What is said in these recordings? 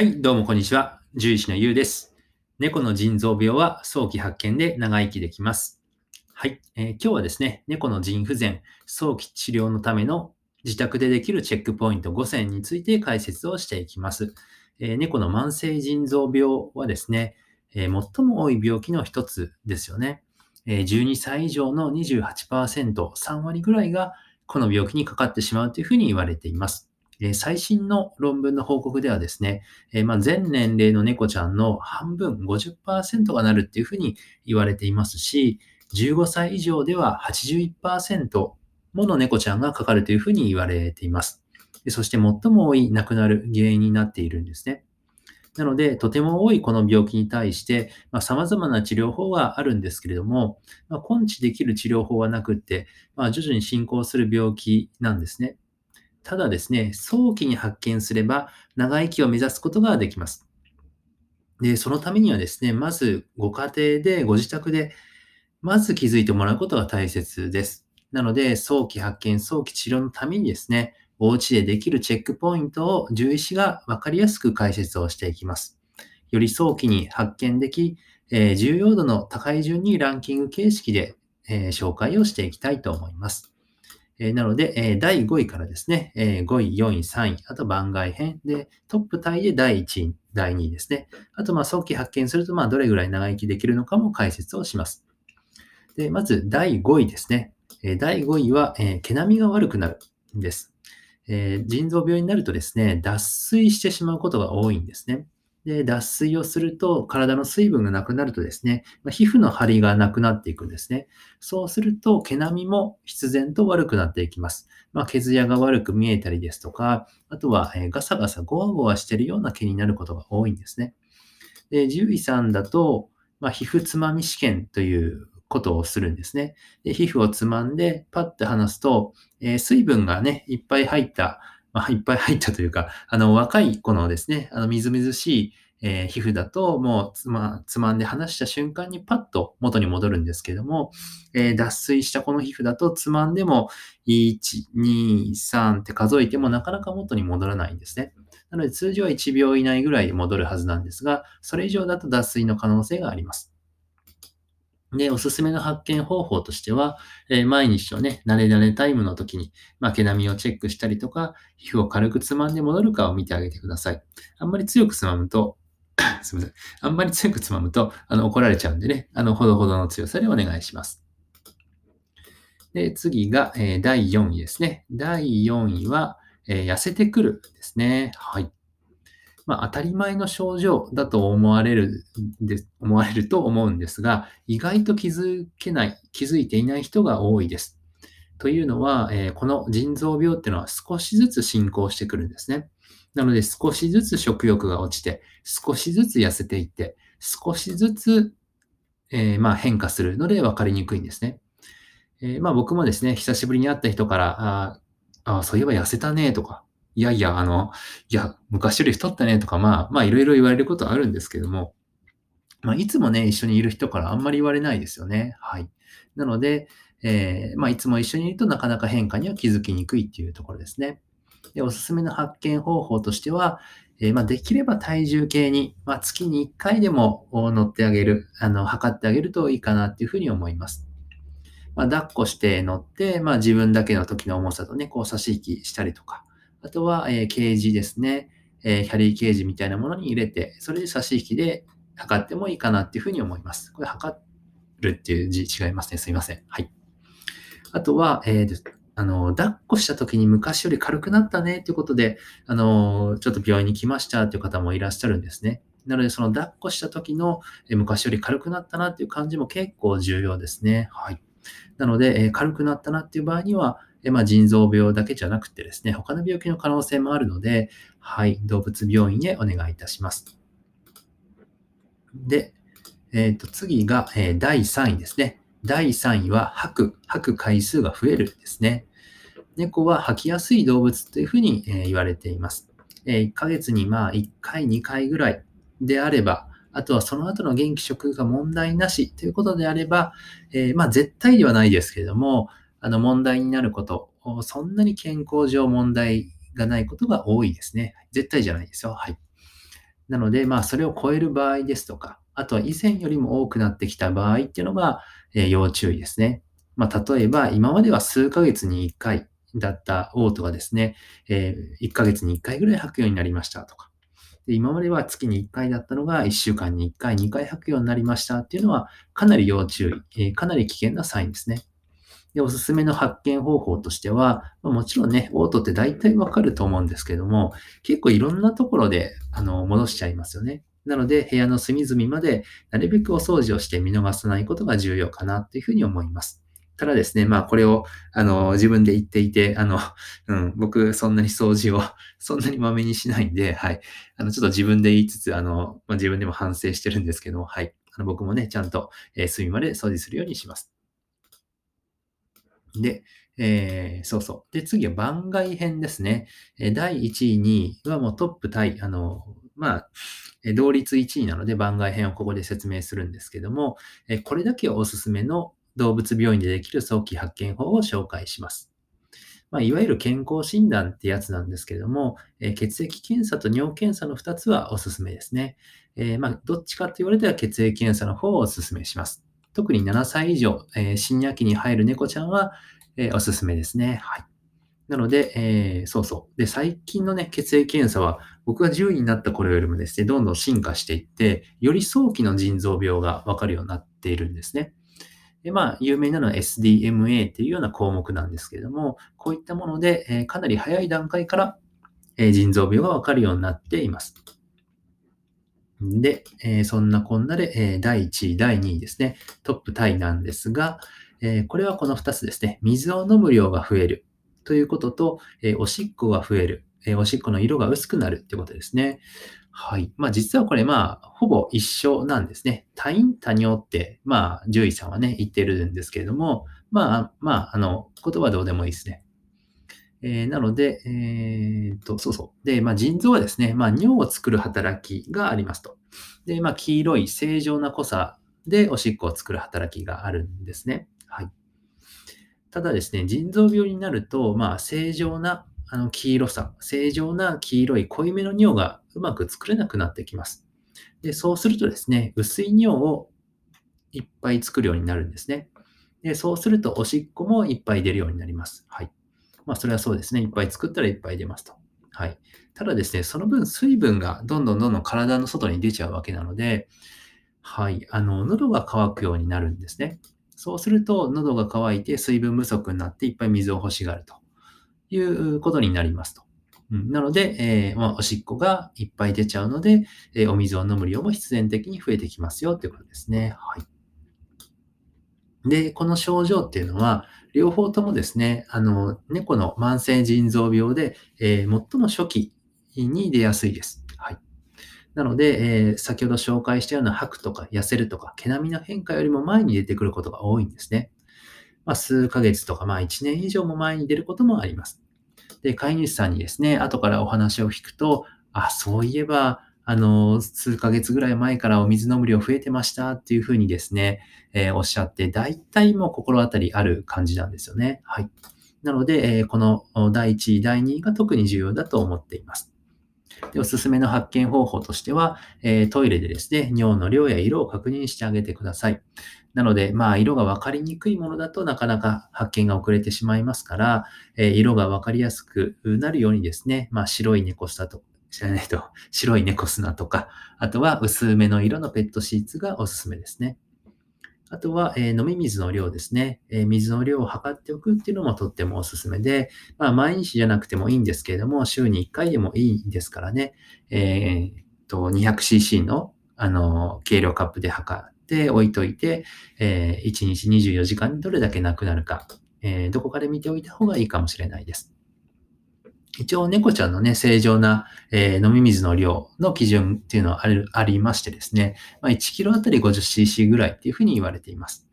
はい、どうもこんにちは。獣医師のゆうです。猫の腎臓病は早期発見で長生きできます。はい、えー今日はですね、猫の腎不全、早期治療のための自宅でできるチェックポイント5選について解説をしていきます。えー猫の慢性腎臓病はですね、えー最も多い病気の一つですよね。え12歳以上の28%、3割ぐらいがこの病気にかかってしまうというふうに言われています。え最新の論文の報告ではですね、えま、全年齢の猫ちゃんの半分、50%がなるっていうふうに言われていますし、15歳以上では81%もの猫ちゃんがかかるというふうに言われています。そして最も多い亡くなる原因になっているんですね。なので、とても多いこの病気に対して、まあ、様々な治療法があるんですけれども、まあ、根治できる治療法はなくって、まあ、徐々に進行する病気なんですね。ただですね、早期に発見すれば長生きを目指すことができます。で、そのためにはですね、まずご家庭で、ご自宅で、まず気づいてもらうことが大切です。なので、早期発見、早期治療のためにですね、お家でできるチェックポイントを獣医師がわかりやすく解説をしていきます。より早期に発見でき、えー重要度の高い順にランキング形式で、えー紹介をしていきたいと思います。えなので、え第5位からですね、え5位、4位、3位、あと番外編で、トップタイで第1位、第2位ですね。あと、まあ、早期発見すると、まあ、どれぐらい長生きできるのかも解説をします。で、まず、第5位ですね。え第5位は、え毛並みが悪くなるんです。え腎臓病になるとですね、脱水してしまうことが多いんですね。で、脱水をすると、体の水分がなくなるとですね、皮膚の張りがなくなっていくんですね。そうすると、毛並みも必然と悪くなっていきます。まあ、毛艶が悪く見えたりですとか、あとは、えガサガサゴワゴワしているような毛になることが多いんですね。で、獣医さんだと、まあ、皮膚つまみ試験ということをするんですね。で皮膚をつまんで、パッて離すと、えー水分がね、いっぱい入った、まあ、いっぱい入ったというか、あの、若い子のですね、あの、みずみずしい、えー皮膚だと、もうつま、つまんで離した瞬間にパッと元に戻るんですけども、えー脱水したこの皮膚だとつまんでも1、2、3って数えてもなかなか元に戻らないんですね。なので通常は1秒以内ぐらいで戻るはずなんですが、それ以上だと脱水の可能性があります。で、おすすめの発見方法としては、えー毎日のね、慣れ慣れタイムの時に、まあ、毛並みをチェックしたりとか、皮膚を軽くつまんで戻るかを見てあげてください。あんまり強くつまむと、すみません。あんまり強くつまむと、あの、怒られちゃうんでね、あの、ほどほどの強さでお願いします。で、次が、えー第4位ですね。第4位は、えー痩せてくるですね。はい。まあ、当たり前の症状だと思われるで、思われると思うんですが、意外と気づけない、気づいていない人が多いです。というのは、えーこの腎臓病っていうのは少しずつ進行してくるんですね。なので少しずつ食欲が落ちて、少しずつ痩せていって、少しずつ、えーまあ、変化するので分かりにくいんですね。えーまあ、僕もですね、久しぶりに会った人から、ああ、そういえば痩せたねとか、いやいや、あの、いや、昔より太ったねとか、まあ、まあ、いろいろ言われることはあるんですけども、まあ、いつもね、一緒にいる人からあんまり言われないですよね。はい。なので、えーまあ、いつも一緒にいるとなかなか変化には気づきにくいっていうところですね。で、おすすめの発見方法としては、えーまあ、できれば体重計に、まあ、月に1回でも乗ってあげる、あの、測ってあげるといいかなっていうふうに思います。まあ、抱っこして乗って、まあ、自分だけの時の重さとね、こう差し引きしたりとか、あとは、えーケージですね、えーキャリーケージみたいなものに入れて、それで差し引きで測ってもいいかなっていうふうに思います。これ測るっていう字違いますね。すいません。はい。あとは、えーあの、抱っこした時に昔より軽くなったねっていうことで、あの、ちょっと病院に来ましたっていう方もいらっしゃるんですね。なので、その抱っこした時の昔より軽くなったなっていう感じも結構重要ですね。はい。なので、え軽くなったなっていう場合には、えーまあ、腎臓病だけじゃなくてですね、他の病気の可能性もあるので、はい、動物病院へお願いいたします。で、えっ、と、次が、えー第3位ですね。第3位は吐く、吐く回数が増えるですね。猫は吐きやすい動物というふうに、えー言われています。え1ヶ月にまあ1回、2回ぐらいであれば、あとはその後の元気食が問題なしということであれば、えまあ絶対ではないですけれども、あの問題になること、そんなに健康上問題がないことが多いですね。絶対じゃないですよ。はい。なので、まあ、それを超える場合ですとか、あとは以前よりも多くなってきた場合っていうのが、えー、要注意ですね。まあ、例えば、今までは数ヶ月に1回だった嘔吐がですね、えー、1ヶ月に1回ぐらい吐くようになりましたとか、で今までは月に1回だったのが1週間に1回、2回吐くようになりましたっていうのは、かなり要注意、えー、かなり危険なサインですね。で、おすすめの発見方法としては、ま、もちろんね、オートって大体わかると思うんですけども、結構いろんなところで、あの、戻しちゃいますよね。なので、部屋の隅々までなるべくお掃除をして見逃さないことが重要かなというふうに思います。ただですね、まあこれを、あの、自分で言っていて、あの、うん、僕そんなに掃除を そんなにまめにしないんで、はい。あの、ちょっと自分で言いつつ、あの、まあ、自分でも反省してるんですけども、はい。あの僕もね、ちゃんと、えー、隅まで掃除するようにします。で、えー、そうそう。で、次は番外編ですね。え第1位、2位はもうトップタイ、あの、まあ、同率1位なので番外編をここで説明するんですけども、えこれだけおすすめの動物病院でできる早期発見法を紹介します。まあ、いわゆる健康診断ってやつなんですけども、え血液検査と尿検査の2つはおすすめですね。えー、まあ、どっちかと言われたら血液検査の方をおすすめします。特に7歳以上、えー、深夜期に入る猫ちゃんは、えー、おすすめですね。はい。なので、えー、そうそう。で、最近のね、血液検査は、僕が10位になった頃よりもですね、どんどん進化していって、より早期の腎臓病がわかるようになっているんですね。で、まあ、有名なのは SDMA っていうような項目なんですけれども、こういったもので、えー、かなり早い段階から、えー、腎臓病がわかるようになっています。で、えー、そんなこんなで、えー、第1位、第2位ですね、トップタイなんですが、えー、これはこの2つですね、水を飲む量が増えるということと、えおしっこが増える、えおしっこの色が薄くなるってことですね。はい。まあ実はこれまあほぼ一緒なんですね。多陰多尿って、まあ獣医さんはね言ってるんですけれども、まあまああの言葉どうでもいいですね。えー、なので、えー、と、そうそう。で、まあ、腎臓はですね、まあ、尿を作る働きがありますと。で、まあ、黄色い正常な濃さでおしっこを作る働きがあるんですね。はい。ただですね、腎臓病になると、まあ、正常なあの黄色さ、正常な黄色い濃いめの尿がうまく作れなくなってきます。で、そうするとですね、薄い尿をいっぱい作るようになるんですね。で、そうするとおしっこもいっぱい出るようになります。はい。まあ、それはそうですね。いっぱい作ったらいっぱい出ますと。はい。ただですね、その分水分がどんどんどんどん体の外に出ちゃうわけなので、はい。あの、喉が渇くようになるんですね。そうすると、喉が渇いて水分不足になっていっぱい水を欲しがるということになりますと。うん、なので、えー、まあ、おしっこがいっぱい出ちゃうので、えー、お水を飲む量も必然的に増えてきますよということですね。はい。で、この症状っていうのは、両方ともですね、あの、猫の慢性腎臓病で、えー、最も初期に出やすいです。はい。なので、えー、先ほど紹介したような吐くとか痩せるとか毛並みの変化よりも前に出てくることが多いんですね。まあ、数ヶ月とか、まあ、1年以上も前に出ることもあります。で、飼い主さんにですね、後からお話を聞くと、あ、そういえば、あの、数ヶ月ぐらい前からお水飲む量増えてましたっていうふうにですね、えー、おっしゃって、大体もう心当たりある感じなんですよね。はい。なので、えー、この第1位、第2位が特に重要だと思っています。でおすすめの発見方法としては、えー、トイレでですね、尿の量や色を確認してあげてください。なので、まあ、色が分かりにくいものだとなかなか発見が遅れてしまいますから、えー、色が分かりやすくなるようにですね、まあ、白い猫砂と、知らないと、白い猫砂とか、あとは薄めの色のペットシーツがおすすめですね。あとは、え、飲み水の量ですね、え、水の量を測っておくっていうのもとってもおすすめで、まあ、毎日じゃなくてもいいんですけれども、週に1回でもいいですからね、えー、と 200cc のあの計量カップで測って置いといて、えー、1日24時間にどれだけなくなるか、えー、どこかで見ておいた方がいいかもしれないです。一応猫ちゃんのね、正常な、えー、飲み水の量の基準っていうのはあるありましてですね、まあ、1キロあたり 50cc ぐらいっていうふうに言われています。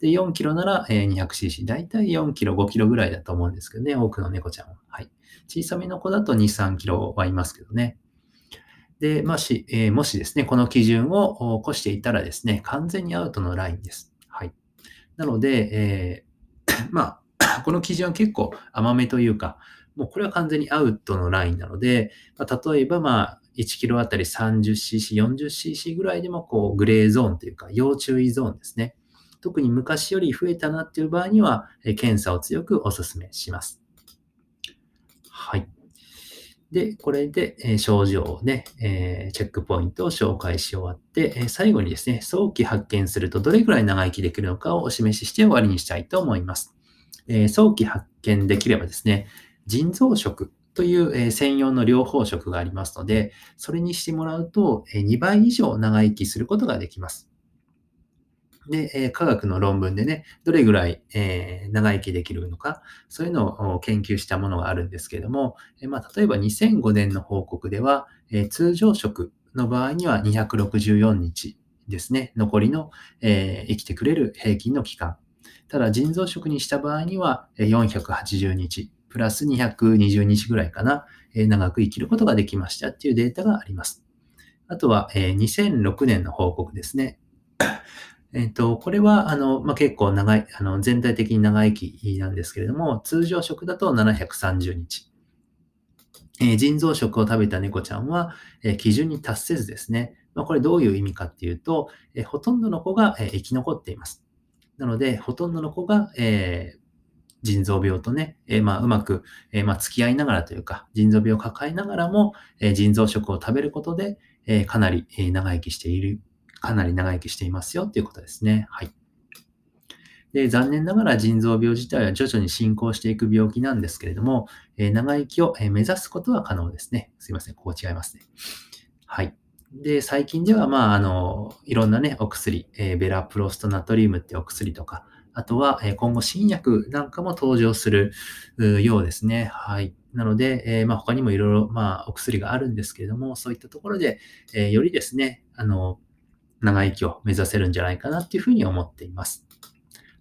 で、4キロなら、えー、200cc。だいたい4キロ、5キロぐらいだと思うんですけどね、多くの猫ちゃんは。はい。小さめの子だと2、3キロはいますけどね。で、もし、えー、もしですね、この基準を起こしていたらですね、完全にアウトのラインです。はい。なので、えー、まあ、この基準は結構甘めというか、もうこれは完全にアウトのラインなので、まあ、例えば、まあ、1キロあたり 30cc、40cc ぐらいでも、こう、グレーゾーンというか、要注意ゾーンですね。特に昔より増えたなっていう場合には、検査を強くお勧めします。はい。で、これで、症状をね、チェックポイントを紹介し終わって、最後にですね、早期発見するとどれくらい長生きできるのかをお示しして終わりにしたいと思います。早期発見できればですね、腎臓食という、え専用の療法食がありますので、それにしてもらうと、え2倍以上長生きすることができます。で、え科学の論文でね、どれぐらい、え長生きできるのか、そういうのを研究したものがあるんですけれども、えまあ、例えば2005年の報告では、え通常食の場合には264日ですね、残りの、え生きてくれる平均の期間。ただ、腎臓食にした場合には480日、プラス220日ぐらいかな、え長く生きることができましたっていうデータがあります。あとは、え2006年の報告ですね。えっ、と、これは、あの、まあ、結構長い、あの、全体的に長生きなんですけれども、通常食だと730日。えー、腎臓食を食べた猫ちゃんは、えー、基準に達せずですね。まあ、これどういう意味かっていうと、えー、ほとんどの子が、え生き残っています。なので、ほとんどの子が、え腎臓病とね、えまあ、うまく、えまあ、付き合いながらというか、腎臓病を抱えながらも、え腎臓食を食べることで、えかなり、え長生きしているかなり長生きしていますよということですね。はい。で、残念ながら腎臓病自体は徐々に進行していく病気なんですけれども、えー、長生きを目指すことは可能ですね。すいません、ここ違いますね。はい。で、最近では、まあ、あの、いろんなね、お薬、えー、ベラプロストナトリウムってお薬とか、あとは、え今後新薬なんかも登場するようですね。はい。なので、えー、まあ、他にもいろいろ、まあ、お薬があるんですけれども、そういったところで、えー、よりですね、あの、長生きを目指せるんじゃないかなっていうふうに思っています。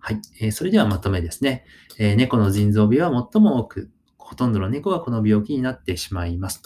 はい。えー、それではまとめですね。え、猫の腎臓病は最も多く、ほとんどの猫がこの病気になってしまいます。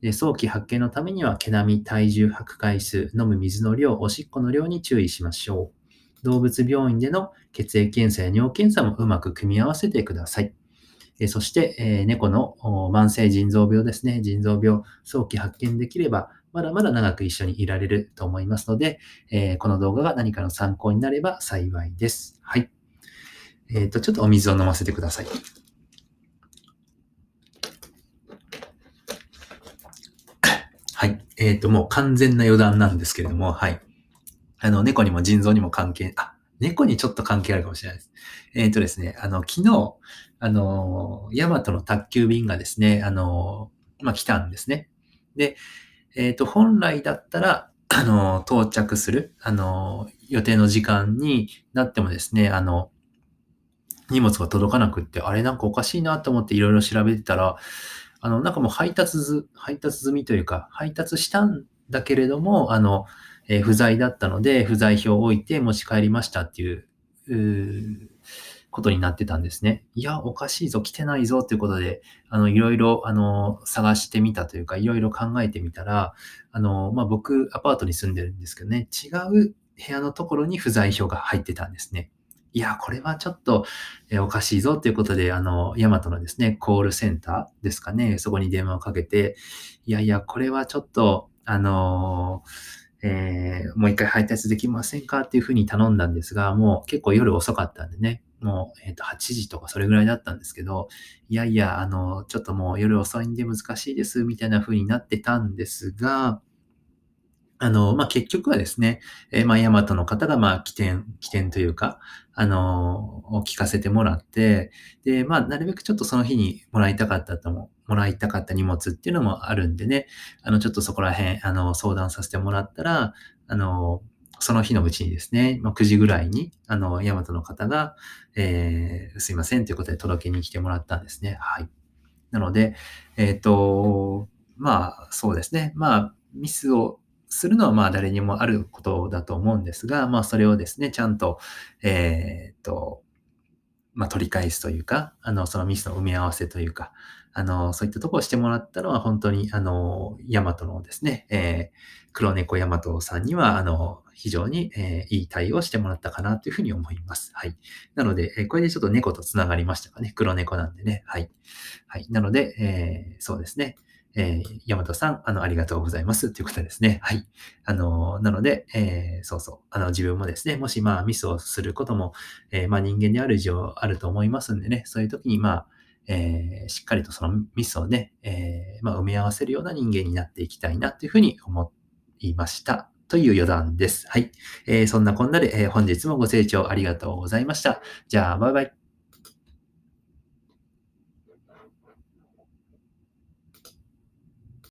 で早期発見のためには、毛並み、体重、吐く回数、飲む水の量、おしっこの量に注意しましょう。動物病院での血液検査や尿検査もうまく組み合わせてください。えそして、え猫の慢性腎臓病ですね。腎臓病、早期発見できれば、まだまだ長く一緒にいられると思いますので、え、この動画が何かの参考になれば幸いです。はい。えっ、ー、と、ちょっとお水を飲ませてください。はい。えっ、ー、と、もう完全な余談なんですけれども、はい。あの、猫にも腎臓にも関係、あ、猫にちょっと関係あるかもしれないです。えっ、ー、とですね、あの、昨日、あの、ヤマトの宅急便がですね、あの、まあ、来たんですね。で、えっ、ー、と、本来だったら、あの、到着する、あの、予定の時間になってもですね、あの、荷物が届かなくって、あれなんかおかしいなと思っていろいろ調べてたら、あの、なんかもう配達ず、配達済みというか、配達したんだけれども、あの、えー、不在だったので、不在票を置いて持ち帰りましたっていう、うことになってたんですね。いや、おかしいぞ、来てないぞっていうことで、あの、いろいろ、あの、探してみたというか、いろいろ考えてみたら、あの、まあ、僕、アパートに住んでるんですけどね、違う部屋のところに不在票が入ってたんですね。いや、これはちょっと、えおかしいぞということで、あの、ヤマトのですね、コールセンターですかね、そこに電話をかけて、いやいや、これはちょっと、あのえー、もう一回配達できませんかっていうふうに頼んだんですが、もう結構夜遅かったんでね、もう、え、ー、と、8時とかそれぐらいだったんですけど、いやいや、あの、ちょっともう夜遅いんで難しいです、みたいなふうになってたんですが、あの、まあ、結局はですね、えー、まあ、ヤマトの方が、まあ、起点、起点というか、あの、を聞かせてもらって、で、まあ、なるべくちょっとその日にもらいたかったとも、もらいたかった荷物っていうのもあるんでね、あの、ちょっとそこら辺、あの、相談させてもらったら、あの、その日のうちにですね、まあ、9時ぐらいに、あの、ヤマトの方が、えー、すいませんということで届けに来てもらったんですね。はい。なので、えっ、と、まあ、そうですね。まあ、ミスをするのはまあ誰にもあることだと思うんですが、まあそれをですね、ちゃんと、えっ、と、まあ取り返すというか、あの、そのミスの埋め合わせというか、あの、そういったところをしてもらったのは、本当に、あの、ヤマトのですね、えー、黒猫ヤマトさんには、あの、非常に、えー、いい対応をしてもらったかなというふうに思います。はい。なので、えー、これでちょっと猫と繋がりましたかね。黒猫なんでね。はい。はい。なので、えー、そうですね。えー、ヤマトさん、あの、ありがとうございます。ということですね。はい。あの、なので、えー、そうそう。あの、自分もですね、もし、まあ、ミスをすることも、えー、まあ、人間である以上あると思いますんでね、そういう時に、まあ、えー、しっかりとそのミスをね、えー、まあ、埋め合わせるような人間になっていきたいなというふうに思いました。という余談です。はい。えー、そんなこんなで、えー、本日もご清聴ありがとうございました。じゃあ、バイバイ。